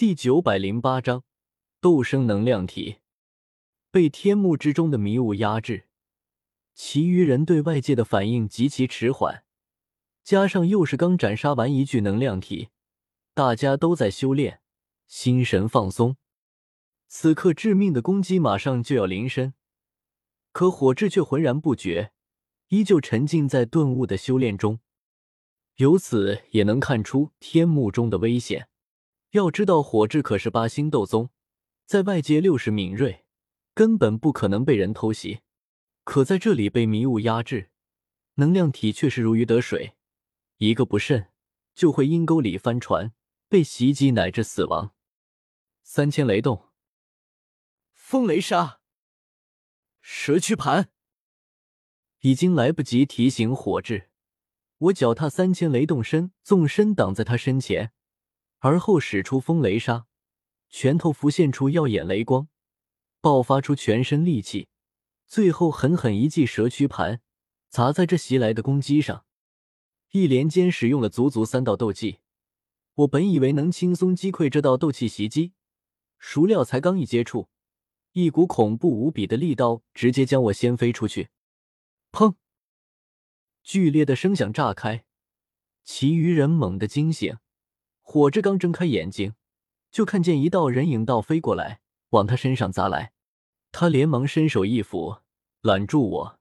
第九百零八章斗生能量体被天幕之中的迷雾压制，其余人对外界的反应极其迟缓，加上又是刚斩杀完一具能量体，大家都在修炼，心神放松。此刻致命的攻击马上就要临身，可火智却浑然不觉，依旧沉浸在顿悟的修炼中。由此也能看出天幕中的危险。要知道，火炙可是八星斗宗，在外界六十敏锐，根本不可能被人偷袭。可在这里被迷雾压制，能量体却是如鱼得水，一个不慎就会阴沟里翻船，被袭击乃至死亡。三千雷动，风雷杀，蛇躯盘，已经来不及提醒火炙，我脚踏三千雷动身，纵身挡在他身前。而后使出风雷杀，拳头浮现出耀眼雷光，爆发出全身力气，最后狠狠一记蛇躯盘砸在这袭来的攻击上，一连间使用了足足三道斗技。我本以为能轻松击溃这道斗气袭击，孰料才刚一接触，一股恐怖无比的力道直接将我掀飞出去。砰！剧烈的声响炸开，其余人猛地惊醒。火之刚睁开眼睛，就看见一道人影倒飞过来，往他身上砸来。他连忙伸手一扶，揽住我。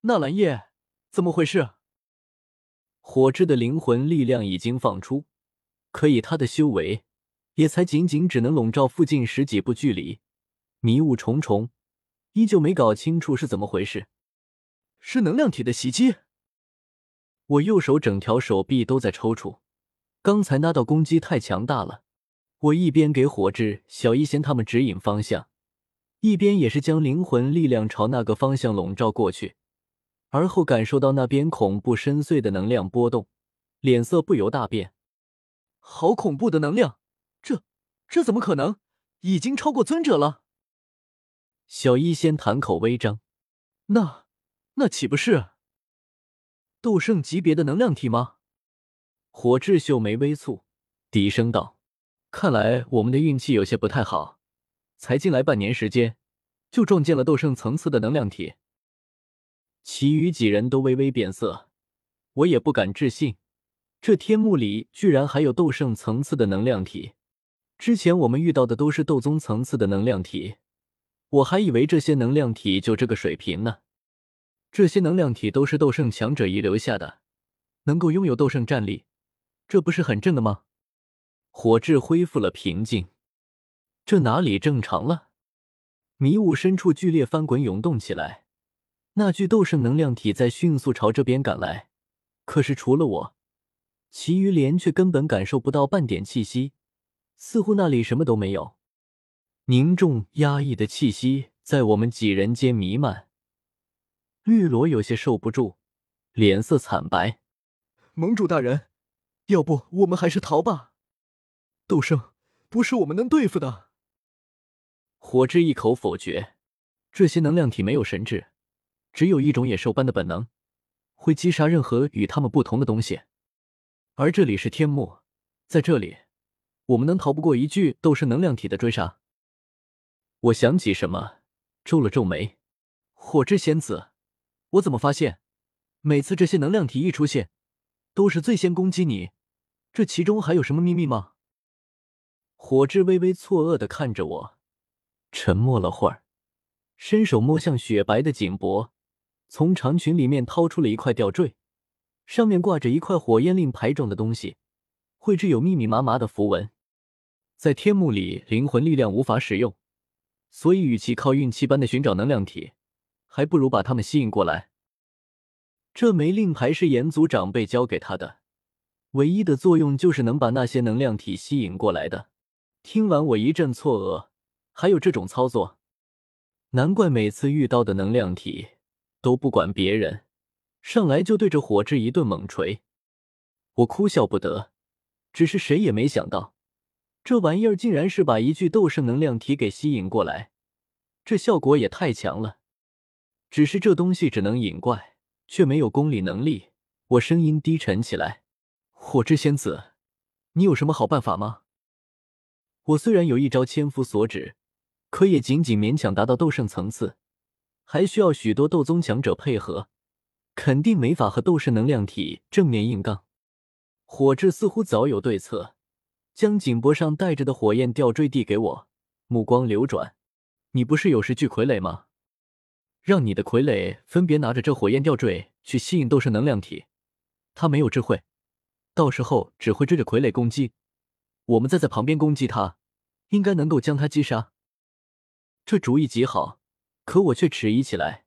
纳兰叶，怎么回事？火之的灵魂力量已经放出，可以他的修为也才仅仅只能笼罩附近十几步距离，迷雾重重，依旧没搞清楚是怎么回事。是能量体的袭击。我右手整条手臂都在抽搐。刚才那道攻击太强大了，我一边给火智、小医仙他们指引方向，一边也是将灵魂力量朝那个方向笼罩过去。而后感受到那边恐怖深邃的能量波动，脸色不由大变。好恐怖的能量，这这怎么可能？已经超过尊者了。小医仙谈口微张，那那岂不是斗圣级别的能量体吗？火智秀眉微蹙，低声道：“看来我们的运气有些不太好，才进来半年时间，就撞见了斗圣层次的能量体。”其余几人都微微变色，我也不敢置信，这天幕里居然还有斗圣层次的能量体。之前我们遇到的都是斗宗层次的能量体，我还以为这些能量体就这个水平呢。这些能量体都是斗圣强者遗留下的，能够拥有斗圣战力。这不是很正的吗？火智恢复了平静。这哪里正常了？迷雾深处剧烈翻滚涌动起来，那具斗圣能量体在迅速朝这边赶来。可是除了我，其余连却根本感受不到半点气息，似乎那里什么都没有。凝重压抑的气息在我们几人间弥漫。绿萝有些受不住，脸色惨白。盟主大人。要不我们还是逃吧。斗圣不是我们能对付的。火之一口否决，这些能量体没有神智，只有一种野兽般的本能，会击杀任何与他们不同的东西。而这里是天幕，在这里，我们能逃不过一具斗圣能量体的追杀。我想起什么，皱了皱眉。火之仙子，我怎么发现，每次这些能量体一出现？都是最先攻击你，这其中还有什么秘密吗？火之微微错愕的看着我，沉默了会儿，伸手摸向雪白的颈脖，从长裙里面掏出了一块吊坠，上面挂着一块火焰令牌状的东西，绘制有密密麻麻的符文。在天幕里，灵魂力量无法使用，所以与其靠运气般的寻找能量体，还不如把他们吸引过来。这枚令牌是炎族长辈交给他的，唯一的作用就是能把那些能量体吸引过来的。听完我一阵错愕，还有这种操作，难怪每次遇到的能量体都不管别人，上来就对着火炙一顿猛锤。我哭笑不得，只是谁也没想到，这玩意儿竟然是把一具斗圣能量体给吸引过来，这效果也太强了。只是这东西只能引怪。却没有攻力能力，我声音低沉起来：“火之仙子，你有什么好办法吗？”我虽然有一招千夫所指，可也仅仅勉强达到斗圣层次，还需要许多斗宗强者配合，肯定没法和斗圣能量体正面硬刚。火智似乎早有对策，将颈脖上戴着的火焰吊坠递给我，目光流转：“你不是有十具傀儡吗？让你的傀儡分别拿着这火焰吊坠去吸引斗圣能量体，他没有智慧，到时候只会追着傀儡攻击。”我们再在旁边攻击他，应该能够将他击杀。这主意极好，可我却迟疑起来。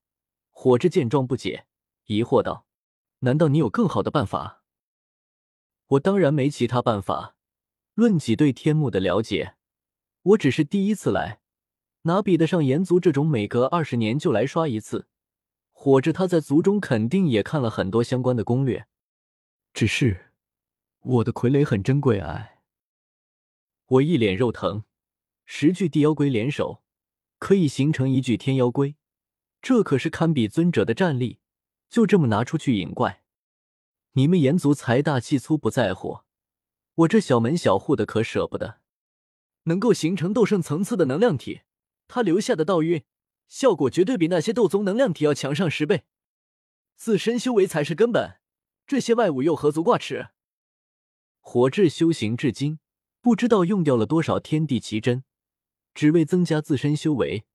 火之见状不解，疑惑道：“难道你有更好的办法？”我当然没其他办法。论起对天幕的了解，我只是第一次来，哪比得上炎族这种每隔二十年就来刷一次？火之他在族中肯定也看了很多相关的攻略。只是我的傀儡很珍贵哎。我一脸肉疼，十具地妖龟联手，可以形成一具天妖龟，这可是堪比尊者的战力。就这么拿出去引怪，你们炎族财大气粗不在乎，我这小门小户的可舍不得。能够形成斗圣层次的能量体，他留下的道运效果绝对比那些斗宗能量体要强上十倍。自身修为才是根本，这些外物又何足挂齿？火智修行至今。不知道用掉了多少天地奇珍，只为增加自身修为。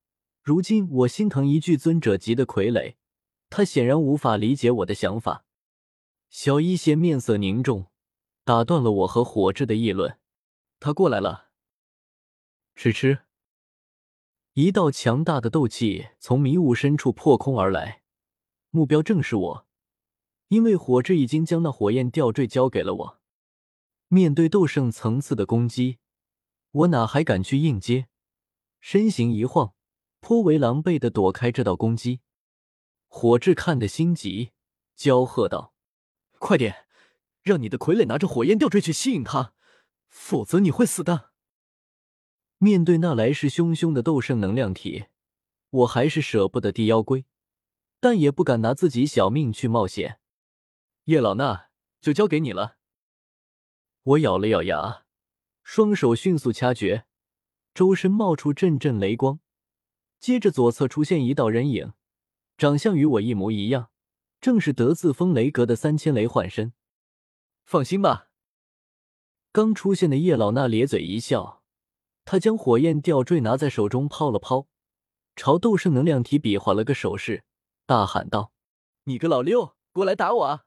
如今我心疼一具尊者级的傀儡，他显然无法理解我的想法。小一仙面色凝重，打断了我和火智的议论。他过来了。吃吃。一道强大的斗气从迷雾深处破空而来，目标正是我，因为火智已经将那火焰吊坠交给了我。面对斗圣层次的攻击，我哪还敢去应接？身形一晃，颇为狼狈的躲开这道攻击。火智看得心急，娇喝道：“快点，让你的傀儡拿着火焰吊坠去吸引他，否则你会死的。”面对那来势汹汹的斗圣能量体，我还是舍不得地妖龟，但也不敢拿自己小命去冒险。叶老衲，就交给你了。我咬了咬牙，双手迅速掐诀，周身冒出阵阵雷光，接着左侧出现一道人影，长相与我一模一样，正是得字风雷阁的三千雷幻身。放心吧。刚出现的叶老那咧嘴一笑，他将火焰吊坠拿在手中抛了抛，朝斗圣能量体比划了个手势，大喊道：“你个老六，过来打我啊！”